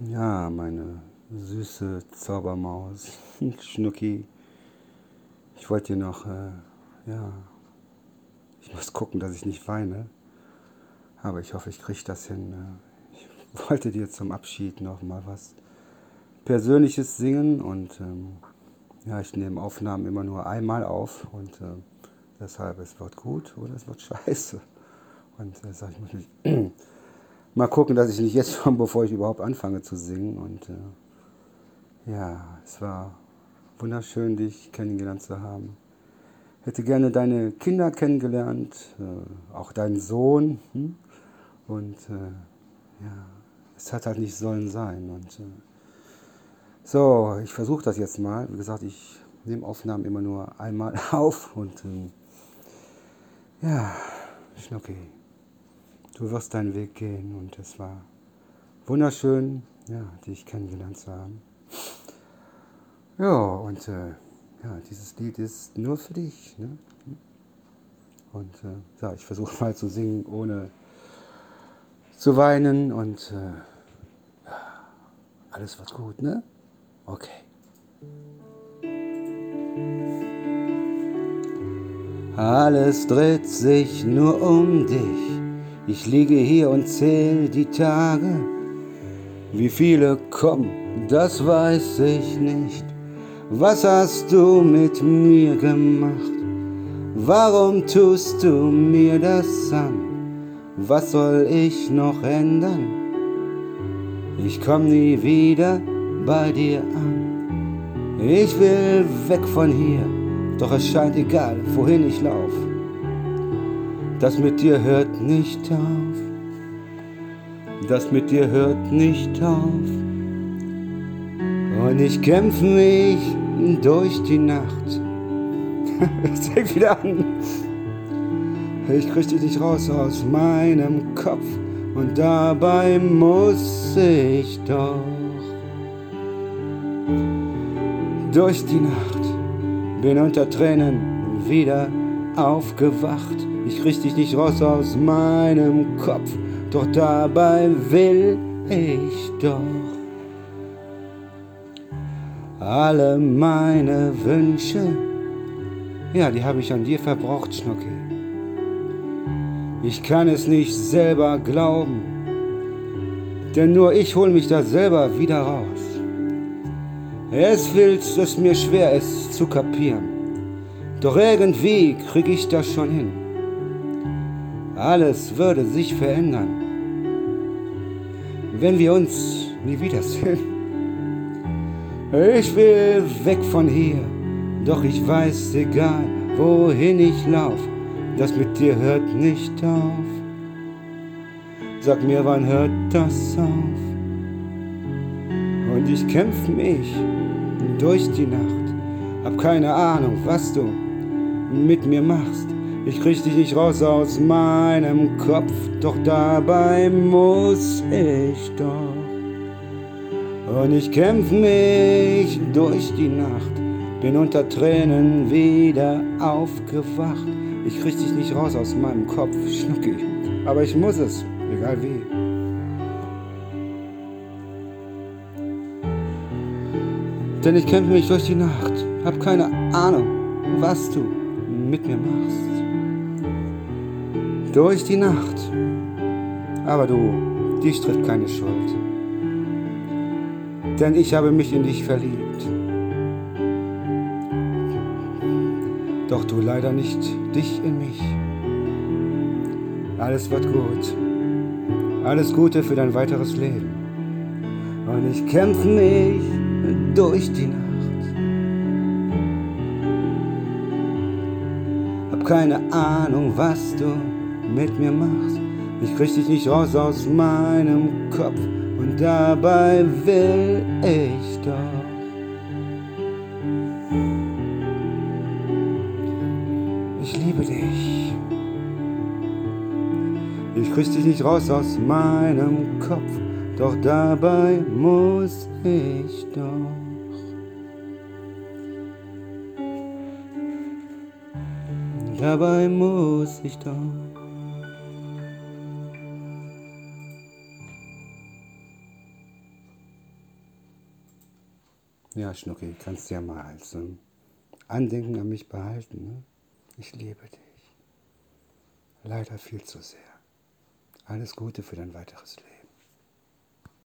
Ja, meine süße Zaubermaus, Schnucki. Ich wollte dir noch, äh, ja, ich muss gucken, dass ich nicht weine. Aber ich hoffe, ich kriege das hin. Äh. Ich wollte dir zum Abschied noch mal was Persönliches singen und ähm, ja, ich nehme Aufnahmen immer nur einmal auf und äh, deshalb es wird gut oder es wird scheiße. Und äh, sag ich muss mich mal gucken, dass ich nicht jetzt schon, bevor ich überhaupt anfange zu singen. Und äh, ja, es war wunderschön, dich kennengelernt zu haben. Hätte gerne deine Kinder kennengelernt, äh, auch deinen Sohn. Hm? Und äh, ja, es hat halt nicht sollen sein. Und äh, so, ich versuche das jetzt mal. Wie gesagt, ich nehme Aufnahmen immer nur einmal auf und ähm, ja, Schnucki du wirst deinen Weg gehen und es war wunderschön, ja, dich kennengelernt zu haben. Ja, und äh, ja, dieses Lied ist nur für dich. Ne? Und äh, ja, ich versuche mal zu singen, ohne zu weinen und äh, alles wird gut, ne? Okay. Alles dreht sich nur um dich ich liege hier und zähl die Tage. Wie viele kommen, das weiß ich nicht. Was hast du mit mir gemacht? Warum tust du mir das an? Was soll ich noch ändern? Ich komm nie wieder bei dir an. Ich will weg von hier, doch es scheint egal, wohin ich lauf das mit dir hört nicht auf. Das mit dir hört nicht auf. Und ich kämpfe mich durch die Nacht. Es wieder an. Ich krieg dich nicht raus aus meinem Kopf. Und dabei muss ich doch durch die Nacht. Bin unter Tränen wieder aufgewacht ich krieg dich nicht raus aus meinem Kopf, doch dabei will ich doch alle meine Wünsche, ja, die habe ich an dir verbraucht, Schnucki. Ich kann es nicht selber glauben, denn nur ich hol mich da selber wieder raus. Es willst es mir schwer, es zu kapieren, doch irgendwie krieg ich das schon hin alles würde sich verändern, wenn wir uns nie wiedersehen. Ich will weg von hier, doch ich weiß, egal wohin ich lauf, das mit dir hört nicht auf. Sag mir, wann hört das auf? Und ich kämpf mich durch die Nacht, hab keine Ahnung, was du mit mir machst. Ich krieg dich nicht raus aus meinem Kopf, doch dabei muss ich doch. Und ich kämpf mich durch die Nacht, bin unter Tränen wieder aufgewacht. Ich krieg dich nicht raus aus meinem Kopf, Schnucki, aber ich muss es, egal wie. Denn ich kämpfe mich durch die Nacht, hab keine Ahnung, was du mit mir machst durch die Nacht. Aber du, dich trifft keine Schuld. Denn ich habe mich in dich verliebt. Doch du leider nicht dich in mich. Alles wird gut. Alles Gute für dein weiteres Leben. Und ich kämpfe mich durch die Nacht. Hab keine Ahnung, was du mit mir machst. Ich krieg dich nicht raus aus meinem Kopf und dabei will ich doch. Ich liebe dich. Ich krieg dich nicht raus aus meinem Kopf, doch dabei muss ich doch. Dabei muss ich doch. Ja, Schnucki, kannst du ja mal als ähm, Andenken an mich behalten. Ne? Ich liebe dich. Leider viel zu sehr. Alles Gute für dein weiteres Leben.